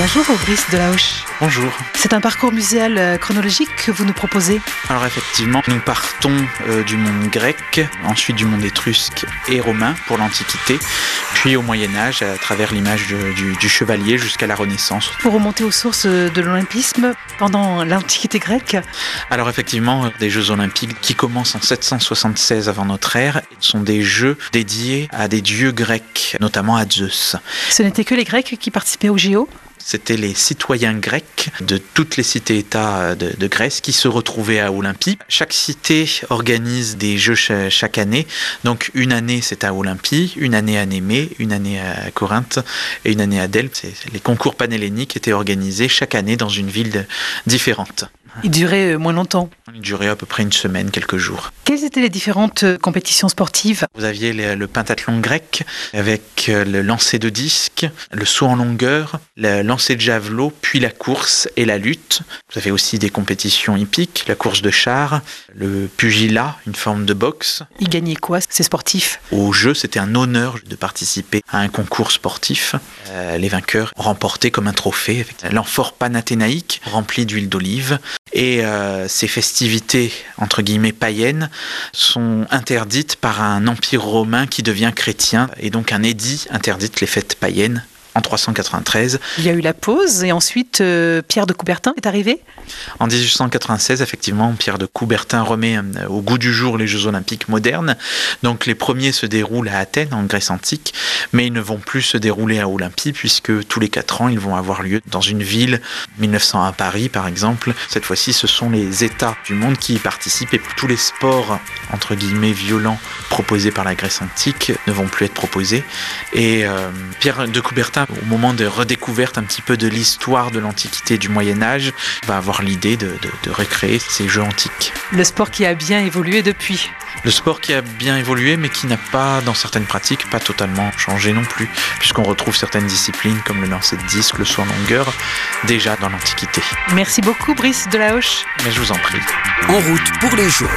Bonjour Brice Delahouche. Bonjour. C'est un parcours muséal euh, chronologique que vous nous proposez Alors effectivement, nous partons euh, du monde grec, ensuite du monde étrusque et romain pour l'Antiquité, puis au Moyen Âge à travers l'image du, du chevalier jusqu'à la Renaissance. Pour remonter aux sources de l'olympisme pendant l'Antiquité grecque Alors effectivement, des Jeux olympiques qui commencent en 776 avant notre ère sont des jeux dédiés à des dieux grecs, notamment à Zeus. Ce n'étaient que les Grecs qui participaient aux JO c'était les citoyens grecs de toutes les cités-États de, de, Grèce qui se retrouvaient à Olympie. Chaque cité organise des jeux chaque année. Donc une année c'est à Olympie, une année à Némée, une année à Corinthe et une année à Delphes. Les concours panhelléniques étaient organisés chaque année dans une ville différente. Il durait moins longtemps Durait à peu près une semaine, quelques jours. Quelles étaient les différentes compétitions sportives? Vous aviez le pentathlon grec avec le lancer de disque, le saut en longueur, le lancer de javelot, puis la course et la lutte. Vous avez aussi des compétitions hippiques, la course de char, le pugilat, une forme de boxe. Ils gagnaient quoi, ces sportifs? Au jeu, c'était un honneur de participer à un concours sportif. Euh, les vainqueurs remportaient comme un trophée l'amphore panathénaïque rempli d'huile d'olive. Et euh, ces festivités, entre guillemets, païennes, sont interdites par un empire romain qui devient chrétien, et donc un édit interdit les fêtes païennes en 393. Il y a eu la pause et ensuite euh, Pierre de Coubertin est arrivé En 1896, effectivement, Pierre de Coubertin remet euh, au goût du jour les Jeux olympiques modernes. Donc les premiers se déroulent à Athènes, en Grèce antique, mais ils ne vont plus se dérouler à Olympie puisque tous les quatre ans, ils vont avoir lieu dans une ville, 1900 à Paris par exemple. Cette fois-ci, ce sont les États du monde qui y participent et tous les sports, entre guillemets, violents proposés par la Grèce antique ne vont plus être proposés. Et euh, Pierre de Coubertin au moment de redécouverte un petit peu de l'histoire de l'Antiquité du Moyen Âge, va avoir l'idée de, de, de, recréer ces jeux antiques. Le sport qui a bien évolué depuis. Le sport qui a bien évolué, mais qui n'a pas, dans certaines pratiques, pas totalement changé non plus, puisqu'on retrouve certaines disciplines comme le lancer de disque, le saut en longueur, déjà dans l'Antiquité. Merci beaucoup, Brice Delahouche. Mais je vous en prie. En route pour les Jeux.